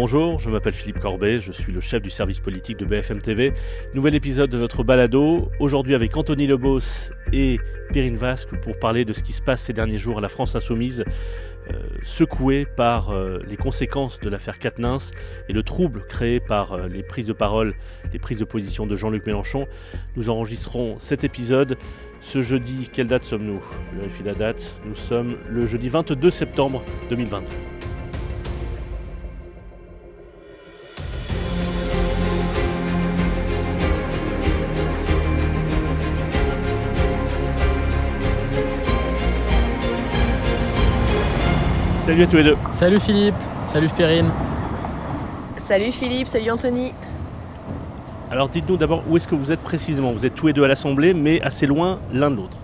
Bonjour, je m'appelle Philippe Corbet, je suis le chef du service politique de BFM TV. Nouvel épisode de notre balado, aujourd'hui avec Anthony Lebos et Perrine Vasque pour parler de ce qui se passe ces derniers jours à la France Insoumise, euh, secouée par euh, les conséquences de l'affaire Quatennens et le trouble créé par euh, les prises de parole, les prises de position de Jean-Luc Mélenchon. Nous enregistrerons cet épisode ce jeudi. Quelle date sommes-nous? Je vérifie la date. Nous sommes le jeudi 22 septembre 2022. Salut à tous les deux. Salut Philippe, salut Perrine. Salut Philippe, salut Anthony. Alors dites-nous d'abord où est-ce que vous êtes précisément? Vous êtes tous les deux à l'Assemblée, mais assez loin l'un de l'autre.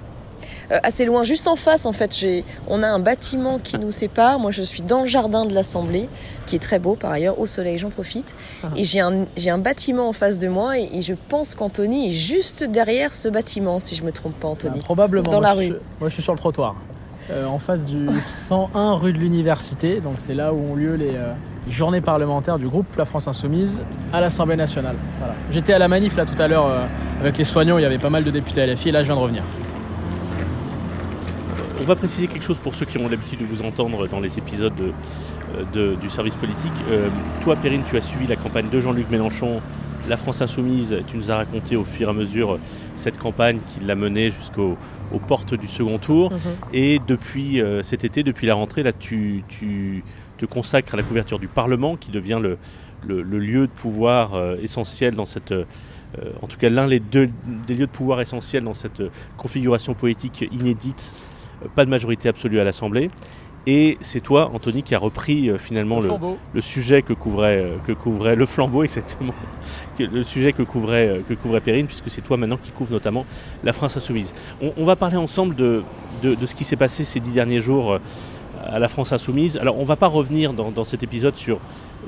Euh, assez loin, juste en face en fait, j'ai, on a un bâtiment qui nous sépare. Moi je suis dans le jardin de l'Assemblée, qui est très beau par ailleurs, au soleil j'en profite. Ah. Et j'ai un, j'ai un bâtiment en face de moi et, et je pense qu'Anthony est juste derrière ce bâtiment, si je me trompe pas Anthony. Ah, probablement. Dans moi, la rue. moi je suis sur le trottoir. Euh, en face du 101 rue de l'Université, donc c'est là où ont lieu les euh, journées parlementaires du groupe La France Insoumise à l'Assemblée nationale. J'étais à la manif là tout à l'heure euh, avec les soignants, il y avait pas mal de députés LFI et là je viens de revenir. On va préciser quelque chose pour ceux qui ont l'habitude de vous entendre dans les épisodes de- du service politique. Toi, Perrine, tu as suivi la campagne de Jean-Luc Mélenchon, La France Insoumise. Tu nous as raconté au fur et à mesure cette campagne qui l'a menée jusqu'aux aux portes du second tour. Et depuis euh, cet été, depuis la rentrée, là, tu, tu te consacres à la couverture du Parlement, qui devient le, le- le lieu de pouvoir euh, essentiel dans cette, euh, en tout cas l'un des deux des lieux de pouvoir essentiels dans cette euh, configuration politique inédite. Euh, Pas de majorité absolue à l'Assemblée. Et c'est toi, Anthony, qui a repris euh, finalement le, sujet que couvrait, euh, que couvrait le flambeau exactement, le sujet que couvrait, euh, que couvrait Perrine, puisque c'est toi maintenant qui couvre notamment la France Insoumise. On, on va parler ensemble de, de, de ce qui s'est passé ces dix derniers jours à la France Insoumise. Alors on ne va pas revenir dans, dans cet épisode sur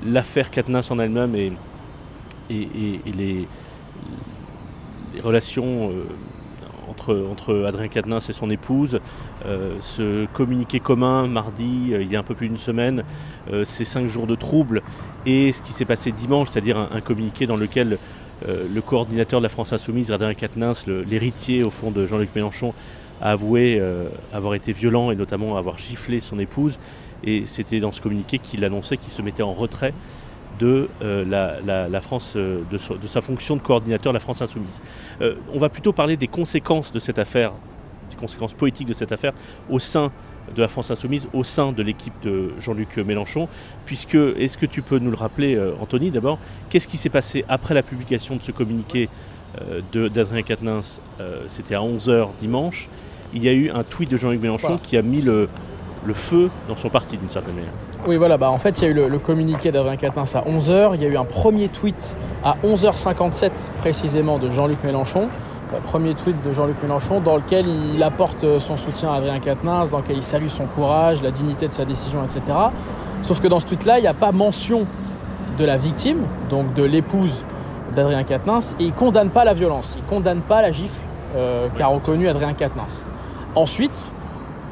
l'affaire Katniss en elle-même et, et, et- et les, les relations entre, Adrien Quatennens et son épouse, euh, ce communiqué commun mardi, euh, il y a un peu plus d'une semaine, euh, ces cinq jours de troubles, et ce qui s'est passé dimanche, c'est-à-dire un, un communiqué dans lequel le coordinateur de la France Insoumise, Adrien Quatennens, l'héritier au fond de Jean-Luc Mélenchon, a avoué avoir été violent et notamment avoir giflé son épouse. Et c'était dans ce communiqué qu'il annonçait qu'il se mettait en retrait de euh, la, la- la France, euh, de, so- de sa fonction de coordinateur la France Insoumise. Euh, on va plutôt parler des conséquences de cette affaire, des conséquences politiques de cette affaire au sein de la France Insoumise, au sein de l'équipe de Jean-Luc Mélenchon, puisque, est-ce que tu peux nous le rappeler, Anthony, d'abord, qu'est-ce qui s'est passé après la publication de ce communiqué de- d'Adrien Quatennens C'était à 11h dimanche. Il y a eu un tweet de Jean-Luc Mélenchon Voilà. qui a mis le, le feu dans son parti, d'une certaine manière. Oui, voilà, bah en fait, il y a eu le, le communiqué d'Adrien Quatennens à 11h. Il y a eu un premier tweet à 11h57 précisément de Jean-Luc Mélenchon. Euh, Premier tweet de Jean-Luc Mélenchon dans lequel il apporte euh, son soutien à Adrien Quatennens, dans lequel il salue son courage, la dignité de sa décision, etc. Sauf que dans ce tweet-là, il n'y a pas mention de la victime, donc de l'épouse d'Adrien Quatennens, et il condamne pas la violence, il condamne pas la gifle euh, qu'a reconnu Adrien Quatennens. Ensuite,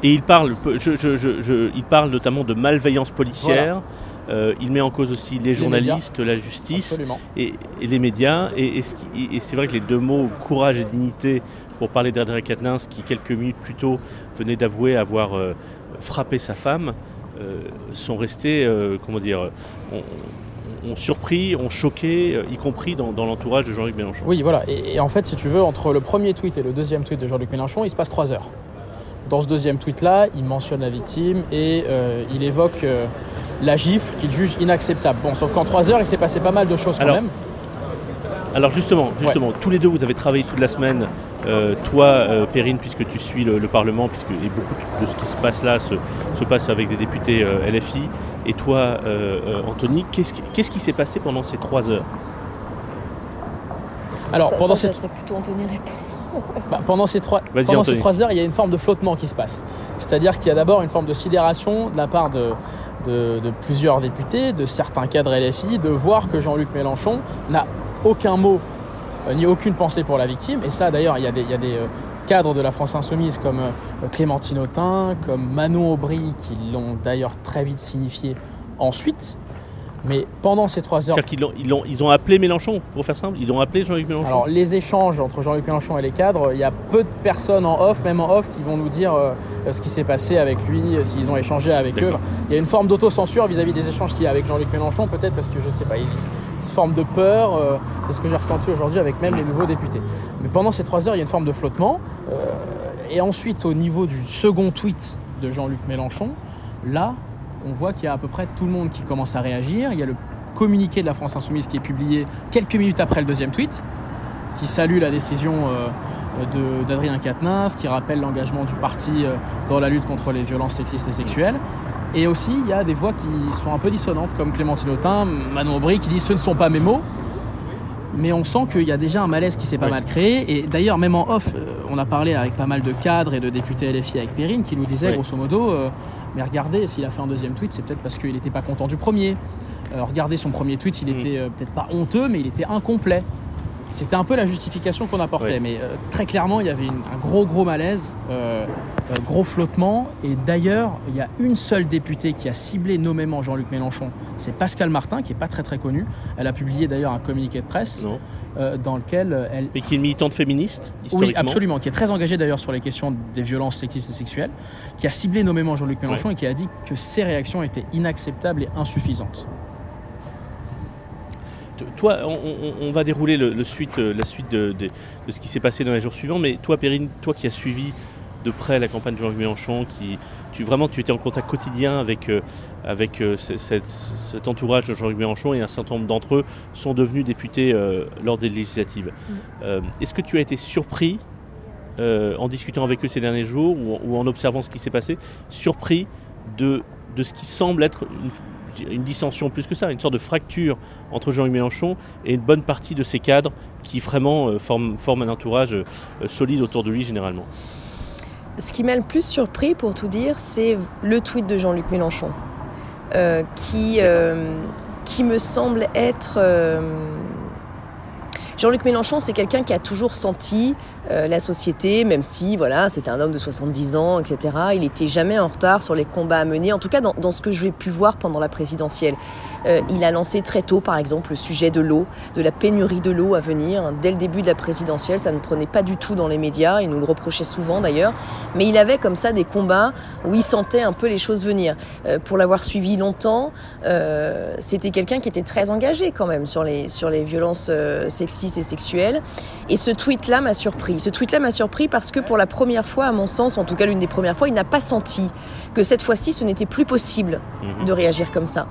Et il parle, je- je- je- je- il parle notamment de malveillance policière. Euh, il met en cause aussi les journalistes, la justice et, et les médias. Et, ce c'est vrai que les deux mots courage et dignité pour parler d'Adrien Quatennens, qui quelques minutes plus tôt venait d'avouer avoir euh, frappé sa femme, euh, sont restés, comment dire, ont, ont surpris, ont choqué, y compris dans, dans l'entourage de Jean-Luc Mélenchon. Oui, voilà. Et, et en fait, si tu veux, entre le premier tweet et le deuxième tweet de Jean-Luc Mélenchon, il se passe trois heures. Dans ce deuxième tweet-là, il mentionne la victime et euh, il évoque euh, la gifle qu'il juge inacceptable. Bon, sauf qu'en trois heures, il s'est passé pas mal de choses quand Alors, même. Alors justement, justement, tous les deux, vous avez travaillé toute la semaine. Euh, toi, euh, Perrine, puisque tu suis le, le Parlement, puisque et beaucoup de ce qui se passe là se, se passe avec des députés euh, LFI. Et toi, Anthony, qu'est-ce qui, qu'est-ce qui s'est passé pendant ces trois heures? Alors, ça, pendant, ça, ces, ça serait plutôt Anthony répondre. Bah, pendant, ces trois, Vas-y, pendant ces Anthony. trois heures, il y a une forme de flottement qui se passe. C'est-à-dire qu'il y a d'abord une forme de sidération de la part de, de, de plusieurs députés, de certains cadres LFI, de voir que Jean-Luc Mélenchon n'a aucun mot euh, ni aucune pensée pour la victime. Et ça, d'ailleurs, il y a des, il y a des euh, cadres de la France Insoumise comme euh, Clémentine Autain, comme Manon Aubry, qui l'ont d'ailleurs très vite signifié ensuite. Mais pendant ces trois heures. C'est-à-dire qu'ils ont, ils ont, ils ont appelé Mélenchon, pour faire simple Ils ont appelé Jean-Luc Mélenchon Alors, les échanges entre Jean-Luc Mélenchon et les cadres, il y a peu de personnes en off, même en off, qui vont nous dire euh, ce qui s'est passé avec lui, euh, s'ils ont échangé avec eux. Il y a une forme d'autocensure vis-à-vis des échanges qu'il y a avec Jean-Luc Mélenchon, peut-être parce que je ne sais pas, il- une forme de peur. euh, c'est ce que j'ai ressenti aujourd'hui avec même les nouveaux députés. Mais pendant ces trois heures, il y a une forme de flottement. euh, et ensuite, au niveau du second tweet de Jean-Luc Mélenchon, là, on voit qu'il y a à peu près tout le monde qui commence à réagir. Il y a le communiqué de la France Insoumise qui est publié quelques minutes après le deuxième tweet, qui salue la décision euh, d'Adrien Quatennens, qui rappelle l'engagement du parti euh, dans la lutte contre les violences sexistes et sexuelles. Et aussi, il y a des voix qui sont un peu dissonantes, comme Clémentine Autain, Manon Aubry, qui disent ce ne sont pas mes mots. Mais on sent qu'il y a déjà un malaise qui s'est pas Oui. mal créé. Et d'ailleurs, même en off, euh, on a parlé avec pas mal de cadres et de députés LFI avec Perrine qui nous disaient, Oui. grosso modo, euh, mais regardez, s'il a fait un deuxième tweet, c'est peut-être parce qu'il n'était pas content du premier. Euh, regardez son premier tweet, il Mm. était euh, peut-être pas honteux, mais il était incomplet. C'était un peu la justification qu'on apportait. Oui. Mais très clairement, il y avait une- un gros, gros malaise, gros flottement. Et d'ailleurs, il y a une seule députée qui a ciblé nommément Jean-Luc Mélenchon. C'est Pascal Martin, qui est pas très très connue. Elle a publié d'ailleurs un communiqué de presse euh, dans lequel euh, elle, Et qui est une militante féministe, oui, absolument, qui est très engagée d'ailleurs sur les questions des violences sexistes et sexuelles, qui a ciblé nommément Jean-Luc Mélenchon et qui a dit que ses réactions étaient inacceptables et insuffisantes. Toi, on, va dérouler le, le suite, euh, la suite de, de- de ce qui s'est passé dans les jours suivants, mais toi, Perrine, toi qui as suivi de près la campagne de Jean-Luc Mélenchon, qui, tu, vraiment, tu étais en contact quotidien avec, euh, avec euh, cet entourage de Jean-Luc Mélenchon et un certain nombre d'entre eux sont devenus députés euh, lors des législatives. Euh, Est-ce que tu as été surpris, en discutant avec eux ces derniers jours ou, ou en observant ce qui s'est passé, surpris de, de ce qui semble être une, une dissension plus que ça, une sorte de fracture entre Jean-Luc Mélenchon et une bonne partie de ses cadres qui vraiment euh, forment, forment un entourage euh, solide autour de lui généralement? Ce qui m'a le plus surpris, pour tout dire, c'est le tweet de Jean-Luc Mélenchon, euh, qui, euh, qui me semble être... euh, Jean-Luc Mélenchon, c'est quelqu'un qui a toujours senti euh, la société, même si voilà, c'était un homme de 70 ans, etc. Il n'était jamais en retard sur les combats à mener, en tout cas dans, ce que je l'ai pu voir pendant la présidentielle. Euh, il a lancé très tôt, par exemple, le sujet de l'eau, de la pénurie de l'eau à venir. Dès le début de la présidentielle, ça ne prenait pas du tout dans les médias, il nous le reprochait souvent d'ailleurs, mais il avait comme ça des combats où il sentait un peu les choses venir. Euh, pour l'avoir suivi longtemps, c'était quelqu'un qui était très engagé quand même sur les, sur les violences sexistes et sexuelles. Et ce tweet-là m'a surpris. Ce tweet-là m'a surpris parce que pour la première fois, à mon sens, en tout cas l'une des premières fois, il n'a pas senti que cette fois-ci, ce n'était plus possible Mhm. de réagir comme ça.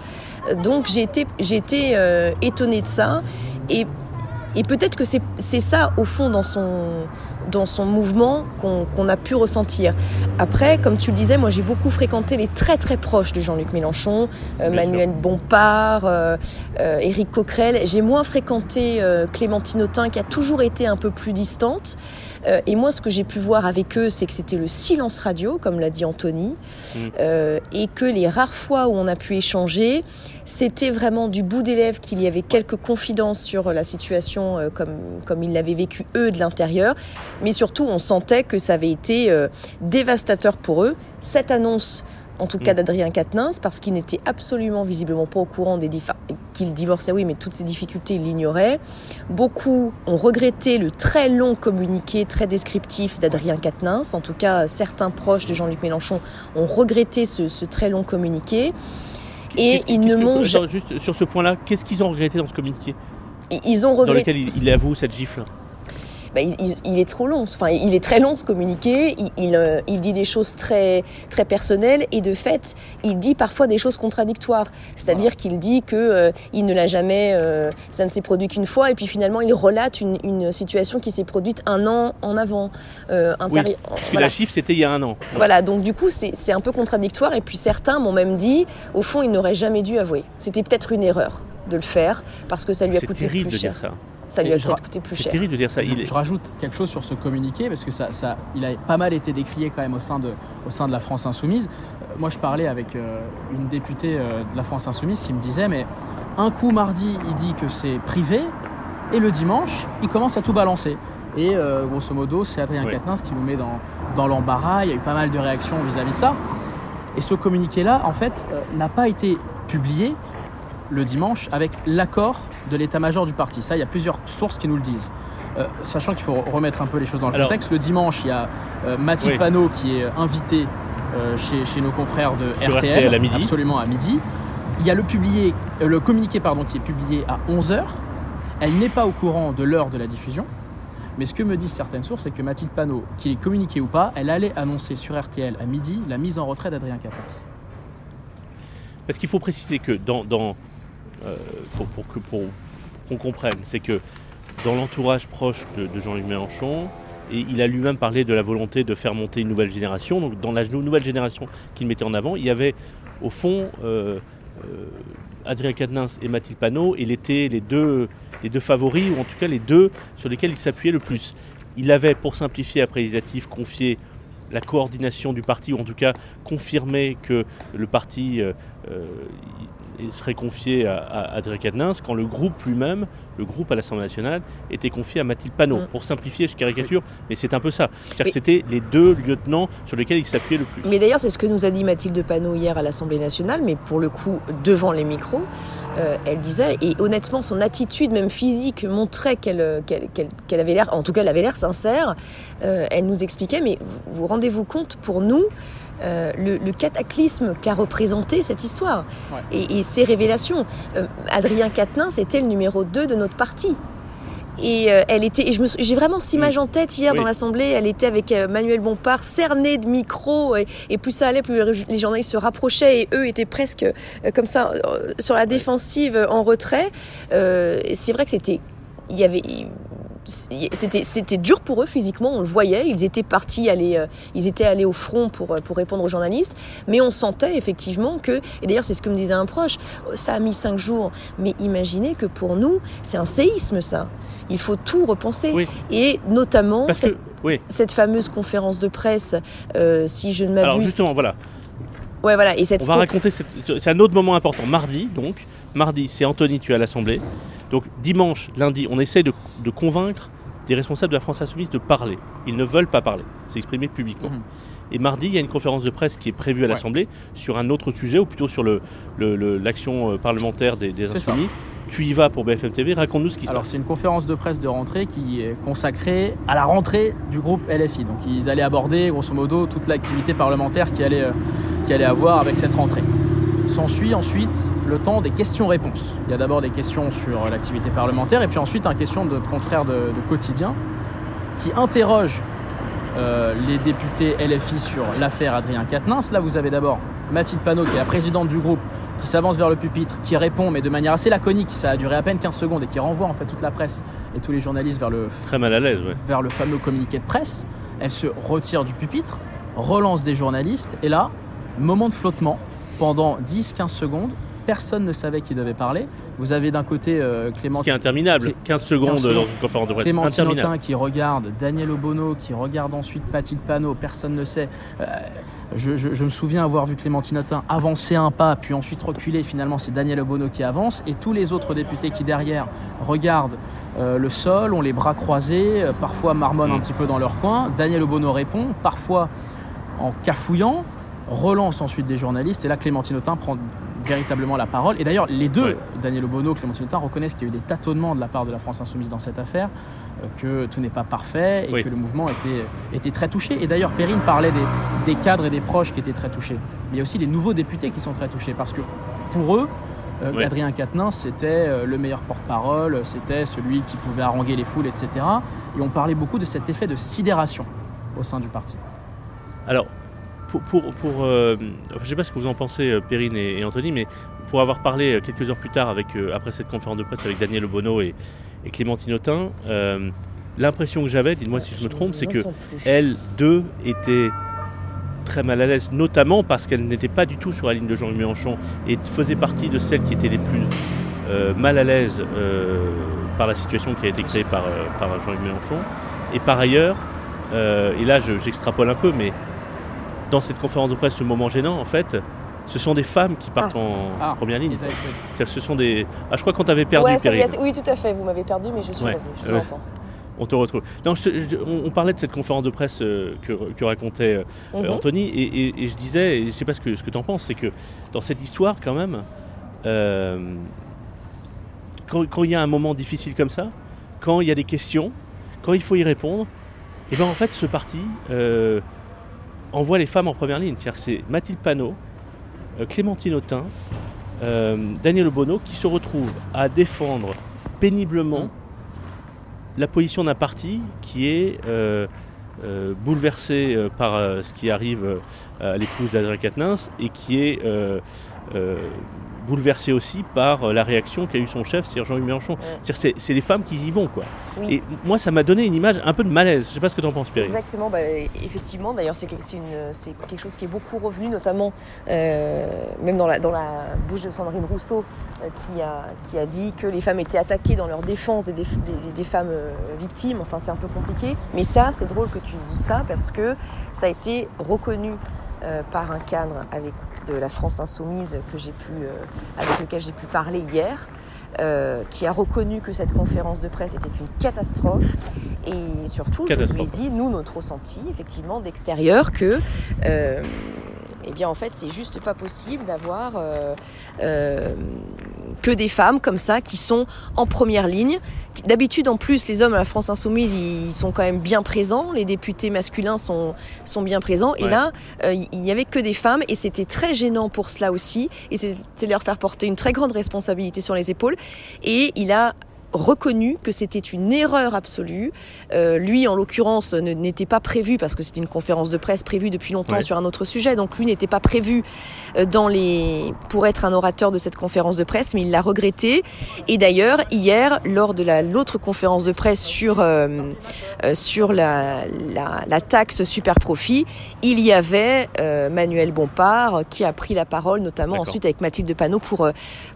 Euh, Donc j'ai été, j'ai été euh, étonnée de ça. Et, et peut-être que c'est ça, au fond, dans son, dans son mouvement qu'on a pu ressentir. Après, comme tu le disais, moi j'ai beaucoup fréquenté les très très proches de Jean-Luc Mélenchon, euh, Manuel Bompard, euh, euh, Éric Coquerel. J'ai moins fréquenté euh, Clémentine Autain, qui a toujours été un peu plus distante. Euh, et moi, ce que j'ai pu voir avec eux, c'est que c'était le silence radio, comme l'a dit Anthony, Mm. euh, et que les rares fois où on a pu échanger, c'était vraiment du bout des lèvres qu'il y avait quelques confidences sur la situation euh, comme, comme ils l'avaient vécu eux de l'intérieur, mais surtout on sentait que ça avait été euh, dévastateur pour eux. Cette annonce, en tout cas Mm. d'Adrien Quatennens, parce qu'il n'était absolument visiblement pas au courant des qu'il divorçait, oui, mais toutes ces difficultés, il l'ignorait. Beaucoup ont regretté le très long communiqué, très descriptif d'Adrien Quatennens. En tout cas, certains proches de Jean-Luc Mélenchon ont regretté ce, ce très long communiqué. Et ils ne m'ont Juste sur ce point-là, qu'est-ce qu'ils ont regretté dans ce communiqué? Ils- ont Dans regretté. lequel il, il avoue cette gifle Bah, il, il- il est trop long. Enfin, il est très long ce communiqué. Il, euh, il dit des choses très très personnelles et de fait, il dit parfois des choses contradictoires. C'est-à-dire qu'il dit que euh, il ne l'a jamais, euh, ça ne s'est produit qu'une fois, et puis finalement il relate une, une situation qui s'est produite un an en avant. Euh, Parce que voilà. la gifle, c'était il y a un an. Voilà, donc du coup, c'est un peu contradictoire. Et puis certains m'ont même dit, au fond, il n'aurait jamais dû avouer. C'était peut-être une erreur de le faire, parce que ça lui a C'est coûté terrible plus de cher. dire ça. Ça lui a peut-être coûté plus C'est cher. terrible de dire ça. Je, Il est- je rajoute quelque chose sur ce communiqué parce que ça, ça, il a pas mal été décrié quand même au sein de, au sein de la France Insoumise. Euh, moi, je parlais avec euh, une députée euh, de la France Insoumise qui me disait mais un coup mardi, il dit que c'est privé et le dimanche, il commence à tout balancer. Et euh, grosso modo, c'est Adrien Oui. Quatennens qui nous met dans, dans l'embarras. Il y a eu pas mal de réactions vis-à-vis de ça. Et ce communiqué-là, en fait, euh, n'a pas été publié le dimanche avec l'accord de l'état-major du parti. Ça, il y a plusieurs sources qui nous le disent. Euh, sachant qu'il faut remettre un peu les choses dans le Alors- contexte, le dimanche, il y a euh, Mathilde Oui. Panot qui est invitée euh, chez, chez nos confrères de Sur RTL, RTL à midi. absolument à midi. Il y a le, publié, le communiqué pardon, qui est publié à 11h. Elle n'est pas au courant de l'heure de la diffusion. Mais ce que me disent certaines sources, c'est que Mathilde Panot, qu'il est communiqué ou pas, elle allait annoncer sur RTL à midi la mise en retrait d'Adrien Quatennens. Parce qu'il faut préciser que dans, dans, pour, pour que qu'on comprenne, c'est que dans l'entourage proche de, Jean-Luc Mélenchon, et il a lui-même parlé de la volonté de faire monter une nouvelle génération. Donc dans la nou- nouvelle génération qu'il mettait en avant, il y avait au fond euh, euh, Adrien Quatennens et Mathilde Panot, et il était les deux, les deux favoris, ou en tout cas les deux sur lesquels il s'appuyait le plus. Il avait, pour simplifier après législative, confié la coordination du parti, ou en tout cas confirmé que le parti euh, euh, il serait confié à, à Quatennens, quand le groupe lui-même, le groupe à l'Assemblée nationale, était confié à Mathilde Panot. Mm. Pour simplifier, je caricature, mais c'est un peu ça. C'est-à-dire que c'était les deux lieutenants sur lesquels il s'appuyait le plus. Mais d'ailleurs, c'est ce que nous a dit Mathilde Panot hier à l'Assemblée nationale, mais pour le coup, devant les micros, euh, elle disait, et honnêtement, son attitude, même physique, montrait qu'elle euh, avait l'air, en tout cas, elle avait l'air sincère. Euh, elle nous expliquait, mais vous rendez-vous compte, pour nous, euh, le, le cataclysme qu'a représenté cette histoire Ouais. et, et ces révélations. Euh, Adrien Quatennens était le numéro 2 de notre parti. Et euh, elle était, j'ai vraiment cette image en tête hier Oui. dans l'Assemblée. Elle était avec Manuel Bompard, cernée de micros, et, et plus ça allait, plus les journalistes se rapprochaient, et eux étaient presque comme ça sur la défensive, en retrait. Et c'est vrai que c'était, il y avait, c'était, dur pour eux physiquement. On le voyait. Ils étaient partis aller, euh, ils étaient allés au front pour euh, pour répondre aux journalistes, mais on sentait effectivement que, et d'ailleurs c'est ce que me disait un proche, euh, ça a mis cinq jours, mais imaginez que pour nous, c'est un séisme ça. Il faut tout repenser. Oui. Et notamment Parce cette, que, oui. cette fameuse conférence de presse, euh, si je ne Alors m'abuse. justement, voilà, Ouais, voilà. Et cette on va raconter, c'est un autre moment important. Mardi, donc, mardi, c'est Anthony, tu es à l'Assemblée. Donc dimanche, lundi, on essaie de, de convaincre des responsables de la France Insoumise de parler. Ils ne veulent pas parler, s'exprimer publiquement. Mhm. Et mardi, il y a une conférence de presse qui est prévue à Ouais. l'Assemblée sur un autre sujet, ou plutôt sur le- le- le- l'action euh, parlementaire des, des C'est ça. Insoumis. Tu y vas pour BFM TV, raconte-nous ce qui se Alors passe. c'est une conférence de presse de rentrée qui est consacrée à la rentrée du groupe LFI. Donc ils allaient aborder grosso modo toute l'activité parlementaire qui allait, euh, qui allait avoir avec cette rentrée. S'ensuit ensuite le temps des questions-réponses. Il y a d'abord des questions sur l'activité parlementaire et puis ensuite une question de confrères de, de quotidien qui interroge euh, les députés LFI sur l'affaire Adrien Quatennens. Là vous avez d'abord Mathilde Panot qui est la présidente du groupe qui s'avance vers le pupitre, qui répond mais de manière assez laconique, ça a duré à peine 15 secondes et qui renvoie en fait toute la presse et tous les journalistes vers le Très mal à l'aise, ouais. vers le fameux communiqué de presse. Elle se retire du pupitre, relance des journalistes, et là, moment de flottement, pendant 10-15 secondes, personne ne savait qui devait parler. Vous avez d'un côté euh, Clément, Ce qui est interminable, Clé- 15 secondes 15 secondes. dans une conférence de presse. Clémentine. Autain qui regarde, Daniel Obono qui regarde ensuite Mathilde Panot, personne ne sait. Euh, je, je- je me souviens avoir vu Clémentine Autain avancer un pas, puis ensuite reculer. Finalement, c'est Daniel Obono qui avance, et tous les autres députés qui derrière regardent euh, le sol, ont les bras croisés, euh, parfois marmonnent Mm. un petit peu dans leur coin. Daniel Obono répond, parfois en cafouillant, relance ensuite des journalistes, et là Clémentine Autain prend véritablement la parole. Et d'ailleurs, les deux, Ouais. Daniel Obono, Clémentine Autain, reconnaissent qu'il y a eu des tâtonnements de la part de la France Insoumise dans cette affaire, euh, que tout n'est pas parfait et Oui. que le mouvement était, était très touché. Et d'ailleurs, Perrine parlait des, des cadres et des proches qui étaient très touchés. Mais il y a aussi les nouveaux députés qui sont très touchés parce que pour eux, euh, Ouais. Adrien Quatennens, c'était euh, le meilleur porte-parole, c'était celui qui pouvait haranguer les foules, etc. Et on parlait beaucoup de cet effet de sidération au sein du parti. Alors, pour, pour, pour, euh, je sais pas ce que vous en pensez, euh, Perrine et, et Anthony, mais pour avoir parlé euh, quelques heures plus tard, avec, après cette conférence de presse avec Daniel Obono et, et Clémentine Autain, l'impression que j'avais, dites-moi si je me trompe, c'est que elles deux étaient très mal à l'aise, notamment parce qu'elles n'étaient pas du tout sur la ligne de Jean-Luc Mélenchon et faisaient partie de celles qui étaient les plus euh, mal à l'aise euh, par la situation qui a été créée par, euh, par Jean-Luc Mélenchon. Et par ailleurs, et là je- j'extrapole un peu, mais dans cette conférence de presse, ce moment gênant, en fait, ce sont des femmes qui partent en Ah. première ligne. Ce sont des. Ah, je crois qu'on t'avait perdu, Ouais, Perrine. oui, tout à fait. Vous m'avez perdu, mais je suis Ouais. revenu. Je Ouais. vous entends. On te retrouve. Non, je- je- on, on parlait de cette conférence de presse euh, que, que racontait euh, Mhm. Anthony, et, et- et je disais, et je sais pas ce que, ce que tu en penses, c'est que dans cette histoire, quand même, euh, quand, il y a un moment difficile comme ça, quand il y a des questions, quand il faut y répondre, et bien en fait ce parti euh, envoie les femmes en première ligne. C'est Mathilde Panot, euh, Clémentine Autain, Daniel Obono qui se retrouvent à défendre péniblement la position d'un parti qui est euh, bouleversé euh, par euh, ce qui arrive à l'épouse d'Adrien Quatennens et qui est bouleversé aussi par la réaction qu'a eu son chef, c'est Jean-Luc Mélenchon. C'est les femmes qui y vont. quoi. Et moi, ça m'a donné une image un peu de malaise. Je sais pas ce que tu en penses, Pierre. Exactement, bah, effectivement. D'ailleurs, c'est quelque chose qui est beaucoup revenu, notamment même dans la, dans la bouche de Sandrine Rousseau, qui, a, qui a dit que les femmes étaient attaquées dans leur défense des, des, femmes victimes. Enfin, c'est un peu compliqué. Mais ça, c'est drôle que tu dis ça parce que ça a été reconnu par un cadre avec de la France insoumise que pu, euh, avec lequel j'ai pu parler hier, euh, qui a reconnu que cette conférence de presse était une catastrophe. Et surtout, je lui ai dit, nous, notre ressenti, effectivement, d'extérieur, que euh, eh bien en fait c'est juste pas possible d'avoir euh, que des femmes comme ça qui sont en première ligne. D'habitude en plus les hommes à la France insoumise ils sont quand même bien présents, les députés masculins sont, sont bien présents. Et là euh, il n'y avait que des femmes et c'était très gênant pour cela aussi. Et c'était leur faire porter une très grande responsabilité sur les épaules. Et il a reconnu que c'était une erreur absolue. Euh, lui, en l'occurrence, n'était pas prévu parce que c'était une conférence de presse prévue depuis longtemps sur un autre sujet. Donc lui n'était pas prévu euh, dans les pour être un orateur de cette conférence de presse, mais il l'a regretté. Et d'ailleurs, hier, lors de l'autre conférence de presse sur euh, sur la, la, taxe super profit, il y avait Manuel Bompard qui a pris la parole, notamment ensuite avec Mathilde Panot pour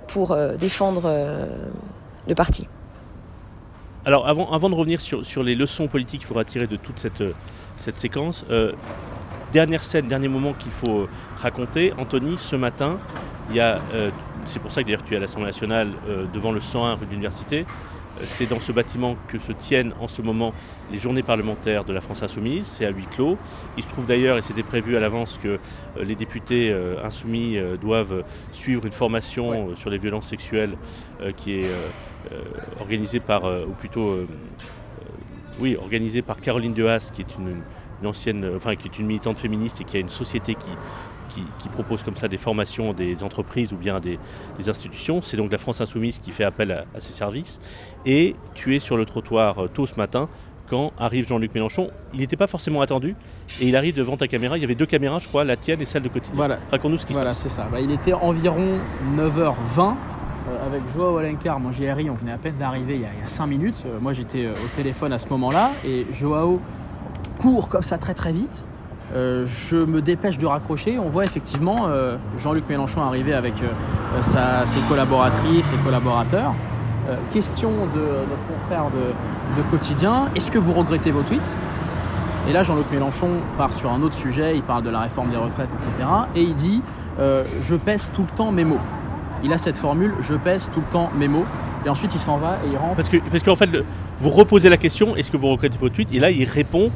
pour défendre le parti. Alors avant, avant de revenir sur, les leçons politiques qu'il faudra tirer de toute cette, euh, cette séquence, euh, dernière scène, dernier moment qu'il faut euh, raconter. Anthony, ce matin, il y a, c'est pour ça que d'ailleurs tu es à l'Assemblée nationale devant le 101 rue de l'Université, c'est dans ce bâtiment que se tiennent en ce moment les journées parlementaires de la France Insoumise. C'est à huis clos. Il se trouve d'ailleurs, et c'était prévu à l'avance, que les députés insoumis doivent suivre une formation sur les violences sexuelles qui est organisée par, ou plutôt, oui, organisée par Caroline Dehas, qui est une, ancienne, enfin, qui est une militante féministe et qui a une société qui, qui, propose comme ça des formations des entreprises ou bien des, institutions. C'est donc la France Insoumise qui fait appel à, à, ces services. Et tu es sur le trottoir tôt ce matin quand arrive Jean-Luc Mélenchon. Il n'était pas forcément attendu et il arrive devant ta caméra. Il y avait deux caméras, je crois, la tienne et celle de quotidien. Voilà. Raconte-nous ce qui voilà, se passe. Voilà, c'est ça. Bah, il était environ 9h20 euh, avec Joao Alencar, mon JRI, on venait à peine d'arriver il, y a 5 minutes. Euh, moi j'étais euh, au téléphone à ce moment-là et Joao court comme ça très très vite. je me dépêche de raccrocher. On voit effectivement Jean-Luc Mélenchon arriver avec ses collaboratrices, ses collaborateurs. Euh, question de notre confrère de, quotidien, est-ce que vous regrettez vos tweets? Et là, Jean-Luc Mélenchon part sur un autre sujet, il parle de la réforme des retraites, etc. Et il dit euh, Je pèse tout le temps mes mots. Il a cette formule Je pèse tout le temps mes mots. Et ensuite, il s'en va et il rentre. Parce qu'en parce qu'en fait, vous reposez la question Est-ce que vous regrettez vos tweets Et là, il répond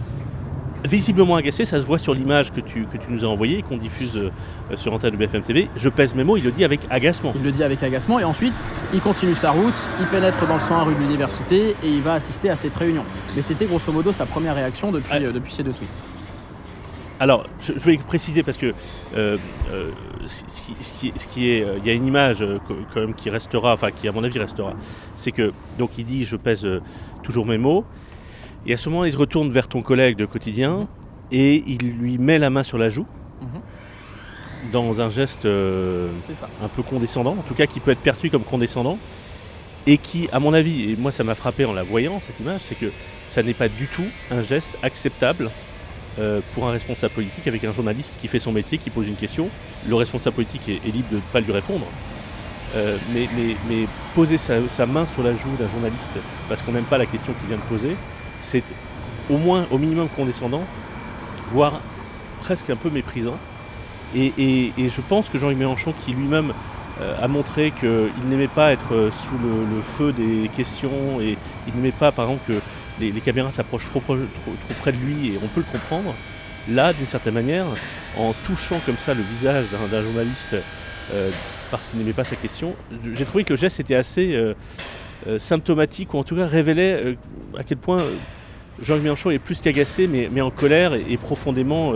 visiblement agacé, ça se voit sur l'image que tu, que tu nous as envoyée et qu'on diffuse euh, sur antenne de BFM TV. Je pèse mes mots, il le dit avec agacement. Il le dit avec agacement et ensuite il continue sa route, il pénètre dans le 101 rue de l'université et il va assister à cette réunion. Mais c'était grosso modo sa première réaction depuis, euh, depuis ces deux tweets. Alors, je, vais préciser parce que euh, ce, qui, est, il y a une image quand même qui restera, enfin qui à mon avis restera, c'est que donc il dit je pèse toujours mes mots. Et à ce moment, il se retourne vers ton collègue de quotidien et il lui met la main sur la joue mhm. dans un geste euh, un peu condescendant, en tout cas qui peut être perçu comme condescendant et qui, à mon avis, et moi ça m'a frappé en la voyant cette image, c'est que ça n'est pas du tout un geste acceptable euh, pour un responsable politique avec un journaliste qui fait son métier, qui pose une question. Le responsable politique est, libre de ne pas lui répondre. Euh, mais, poser sa, main sur la joue d'un journaliste parce qu'on n'aime pas la question qu'il vient de poser, c'est au moins, au minimum condescendant, voire presque un peu méprisant. Et, je pense que Jean-Luc Mélenchon, qui lui-même euh, a montré qu'il n'aimait pas être sous le, feu des questions et il n'aimait pas, par exemple, que les, caméras s'approchent trop, près de lui, et on peut le comprendre, là, d'une certaine manière, en touchant comme ça le visage d'un journaliste euh, parce qu'il n'aimait pas sa question. J'ai trouvé que le geste était assez euh, euh, symptomatique, ou en tout cas révélait à quel point Jean-Luc Mélenchon est plus qu'agacé, mais, en colère et, profondément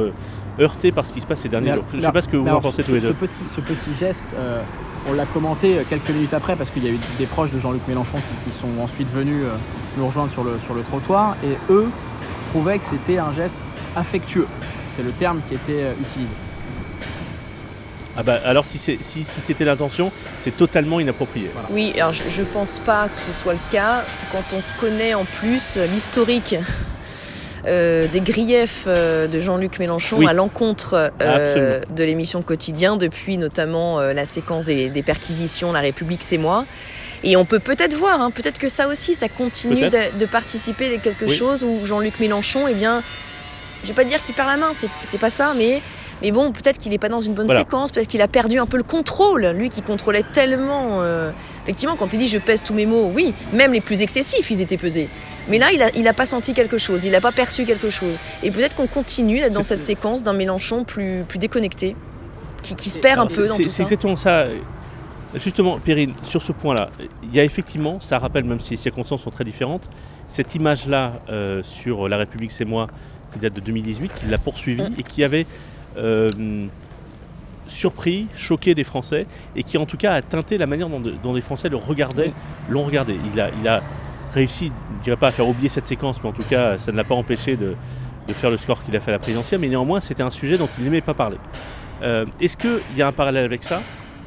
heurté par ce qui se passe ces derniers jours. Je ne sais pas ce que vous en pensez tous les deux. Ce petit, ce petit geste, on l'a commenté quelques minutes après, parce qu'il y a eu des proches de Jean-Luc Mélenchon qui, qui, sont ensuite venus nous rejoindre sur le, sur le trottoir, et eux trouvaient que c'était un geste affectueux. C'est le terme qui était utilisé. Ah bah, alors si, si, si c'était l'intention, c'est totalement inapproprié. Oui, alors je ne pense pas que ce soit le cas quand on connaît en plus l'historique euh, des griefs euh, de Jean-Luc Mélenchon à l'encontre euh, de l'émission Quotidien depuis notamment la séquence des, perquisitions La République c'est moi. Et on peut peut-être voir, hein, peut-être que ça aussi, ça continue de, de, participer à quelque chose où Jean-Luc Mélenchon, eh bien, je vais pas dire qu'il perd la main, c'est pas ça, mais mais bon, peut-être qu'il n'est pas dans une bonne séquence, peut-être qu'il a perdu un peu le contrôle, lui qui contrôlait tellement. Euh, effectivement, quand il dit je pèse tous mes mots, oui, même les plus excessifs, ils étaient pesés. Mais là, il n'a il a pas senti quelque chose, il n'a pas perçu quelque chose. Et peut-être qu'on continue d'être dans cette séquence d'un Mélenchon plus, plus déconnecté, qui, qui se perd un peu dans tout ça. C'est exactement ça. Justement, Périne, sur ce point-là, il y a effectivement, ça rappelle, même si les circonstances sont très différentes, cette image-là euh, sur La République, c'est moi, qui date de 2018, qui l'a poursuivi mm. et qui avait euh, surpris, choqué des Français et qui en tout cas a teinté la manière dont, les Français le regardaient, l'ont regardé. Il a, il a réussi, je ne dirais pas à faire oublier cette séquence, mais en tout cas ça ne l'a pas empêché de, faire le score qu'il a fait à la présidentielle, mais néanmoins c'était un sujet dont il n'aimait pas parler. Euh, est-ce qu'il y a un parallèle avec ça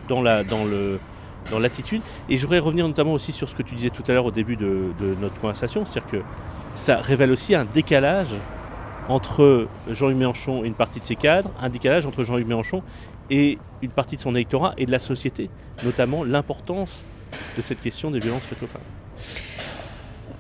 dans l'attitude? Et je voudrais revenir notamment aussi sur ce que tu disais tout à l'heure au début de, de notre conversation, c'est-à-dire que ça révèle aussi un décalage entre Jean-Luc Mélenchon et une partie de ses cadres, un décalage entre Jean-Luc Mélenchon et une partie de son électorat et de la société, notamment l'importance de cette question des violences faites aux femmes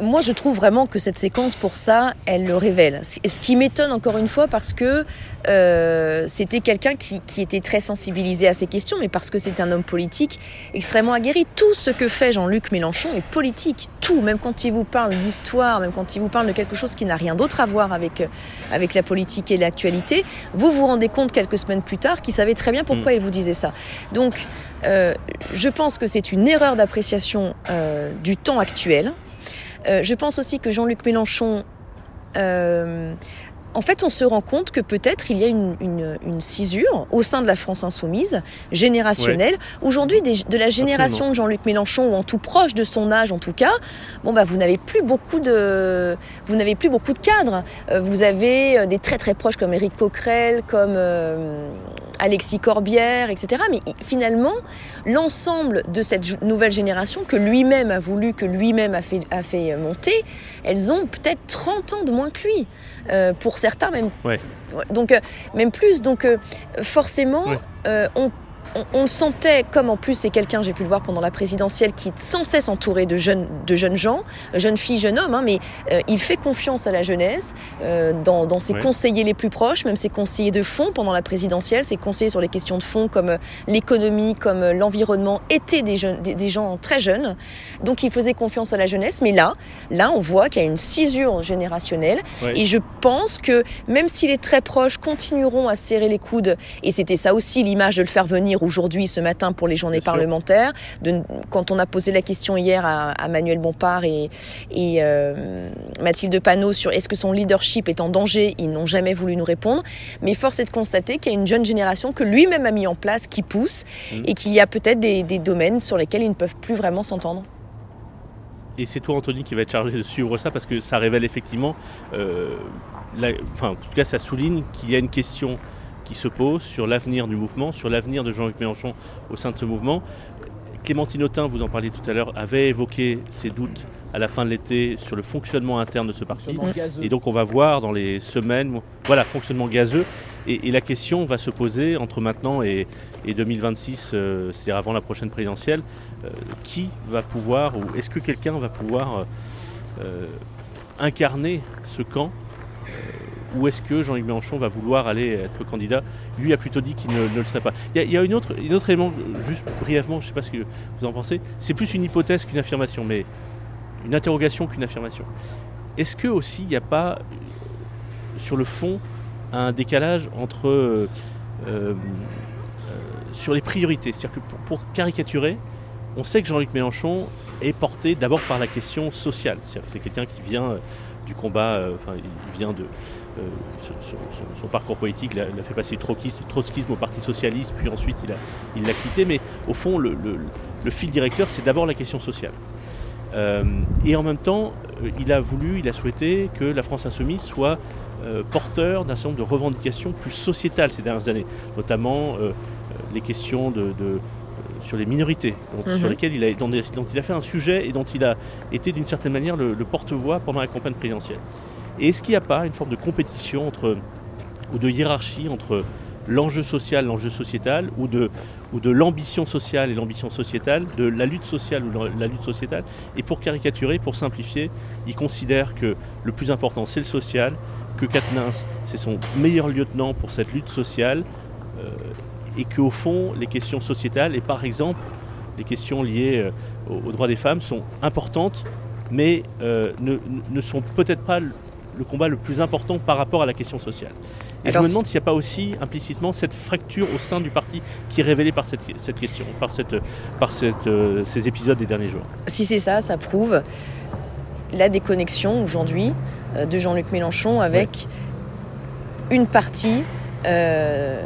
moi, je trouve vraiment que cette séquence, pour ça, elle le révèle. Ce qui m'étonne encore une fois parce que euh, c'était quelqu'un qui, qui, était très sensibilisé à ces questions, mais parce que c'est un homme politique extrêmement aguerri. Tout ce que fait Jean-Luc Mélenchon est politique. Tout, même quand il vous parle d'histoire, même quand il vous parle de quelque chose qui n'a rien d'autre à voir avec, avec la politique et l'actualité, vous vous rendez compte quelques semaines plus tard qu'il savait très bien pourquoi mm. il vous disait ça. Donc, euh, je pense que c'est une erreur d'appréciation euh, du temps actuel. Euh, je pense aussi que Jean-Luc Mélenchon euh, en fait, on se rend compte que peut-être il y a une, une, une, cisure au sein de la France insoumise, générationnelle. Aujourd'hui, de la génération de Jean-Luc Mélenchon, ou en tout proche de son âge en tout cas, bon bah vous n'avez plus beaucoup de, vous n'avez plus beaucoup de cadres. Euh, vous avez des très très proches comme Éric Coquerel, comme Alexis Corbière, etc. Mais finalement, l'ensemble de cette nouvelle génération que lui-même a voulu, que lui-même a fait, a fait monter, elles ont peut-être 30 ans de moins que lui. Euh, pour certains même. Donc, euh, même plus. Donc, euh, forcément, on on, le sentait, comme en plus c'est quelqu'un, j'ai pu le voir pendant la présidentielle, qui est sans cesse entouré de jeunes, de jeunes gens, jeunes filles, jeunes hommes, hein, mais euh, il fait confiance à la jeunesse, euh, dans, ses conseillers les plus proches, même ses conseillers de fond pendant la présidentielle, ses conseillers sur les questions de fond comme euh, l'économie, comme l'environnement, étaient des, jeunes, des, gens très jeunes. Donc il faisait confiance à la jeunesse, mais là, là on voit qu'il y a une cisure générationnelle, et je pense que même si les très proches continueront à serrer les coudes, et c'était ça aussi l'image de le faire venir aujourd'hui, ce matin, pour les journées parlementaires. De, quand on a posé la question hier à, Manuel Bompard et, et euh, Mathilde Panot sur est-ce que son leadership est en danger, ils n'ont jamais voulu nous répondre. Mais force est de constater qu'il y a une jeune génération que lui-même a mis en place, qui pousse, mmh. et qu'il y a peut-être des, domaines sur lesquels ils ne peuvent plus vraiment s'entendre. Et c'est toi, Anthony, qui va être chargé de suivre ça parce que ça révèle effectivement, euh, enfin, en tout cas, ça souligne qu'il y a une question qui se pose sur l'avenir du mouvement, sur l'avenir de Jean-Luc Mélenchon au sein de ce mouvement. Clémentine Autain, vous en parliez tout à l'heure, avait évoqué ses doutes à la fin de l'été sur le fonctionnement interne de ce parti. Et donc on va voir dans les semaines, voilà, fonctionnement gazeux. Et, la question va se poser entre maintenant et, 2026, euh, c'est-à-dire avant la prochaine présidentielle, euh, qui va pouvoir, ou est-ce que quelqu'un va pouvoir euh, incarner ce camp ou est-ce que Jean-Luc Mélenchon va vouloir aller être candidat Lui a plutôt dit qu'il ne, le serait pas. Il y a, une, autre, autre élément, juste brièvement, je ne sais pas ce que vous en pensez, c'est plus une hypothèse qu'une affirmation, mais une interrogation qu'une affirmation. Est-ce que aussi il n'y a pas, sur le fond, un décalage entre euh, euh, sur les priorités? C'est-à-dire que pour, caricaturer, on sait que Jean-Luc Mélenchon est porté d'abord par la question sociale. C'est quelqu'un qui vient du combat, enfin, il vient de. Son, parcours politique l'a, fait passer du trotskisme, au Parti Socialiste, puis ensuite il, a, il l'a quitté. Mais au fond, le, le fil directeur, c'est d'abord la question sociale. Euh, et en même temps, euh, il a voulu, il a souhaité que la France insoumise soit euh, porteur d'un certain nombre de revendications plus sociétales ces dernières années, notamment les questions de, sur les minorités, sur mhm. lesquelles il a, dont, il a fait un sujet et dont il a été d'une certaine manière le, porte-voix pendant la campagne présidentielle. Et est-ce qu'il n'y a pas une forme de compétition entre, ou de hiérarchie entre l'enjeu social, l'enjeu sociétal, ou de, ou de l'ambition sociale et l'ambition sociétale, de la lutte sociale ou la lutte sociétale? Et pour caricaturer, pour simplifier, il considère que le plus important c'est le social, que Katnins c'est son meilleur lieutenant pour cette lutte sociale, euh, et qu'au fond les questions sociétales, et par exemple les questions liées euh, aux, droits des femmes, sont importantes, mais euh, ne, ne sont peut-être pas le combat le plus important par rapport à la question sociale. Et je me demande s'il n'y a pas aussi implicitement cette fracture au sein du parti qui est révélée par cette, question, par, cette, par cette, euh, ces épisodes des derniers jours. Si c'est ça, ça prouve la déconnexion aujourd'hui euh, de Jean-Luc Mélenchon avec une partie euh,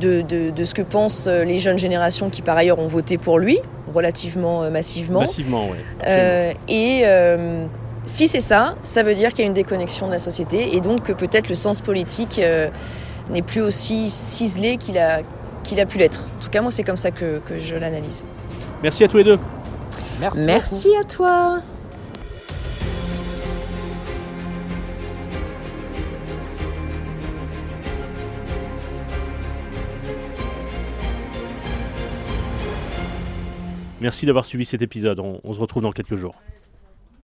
de, de, ce que pensent les jeunes générations qui par ailleurs ont voté pour lui relativement massivement. Massivement, oui. et si c'est ça, ça veut dire qu'il y a une déconnexion de la société et donc que peut-être le sens politique euh, n'est plus aussi ciselé qu'il a, qu'il a pu l'être. En tout cas, moi, c'est comme ça que, je l'analyse. Merci à tous les deux. Merci, Merci à toi. Merci d'avoir suivi cet épisode. on se retrouve dans quelques jours.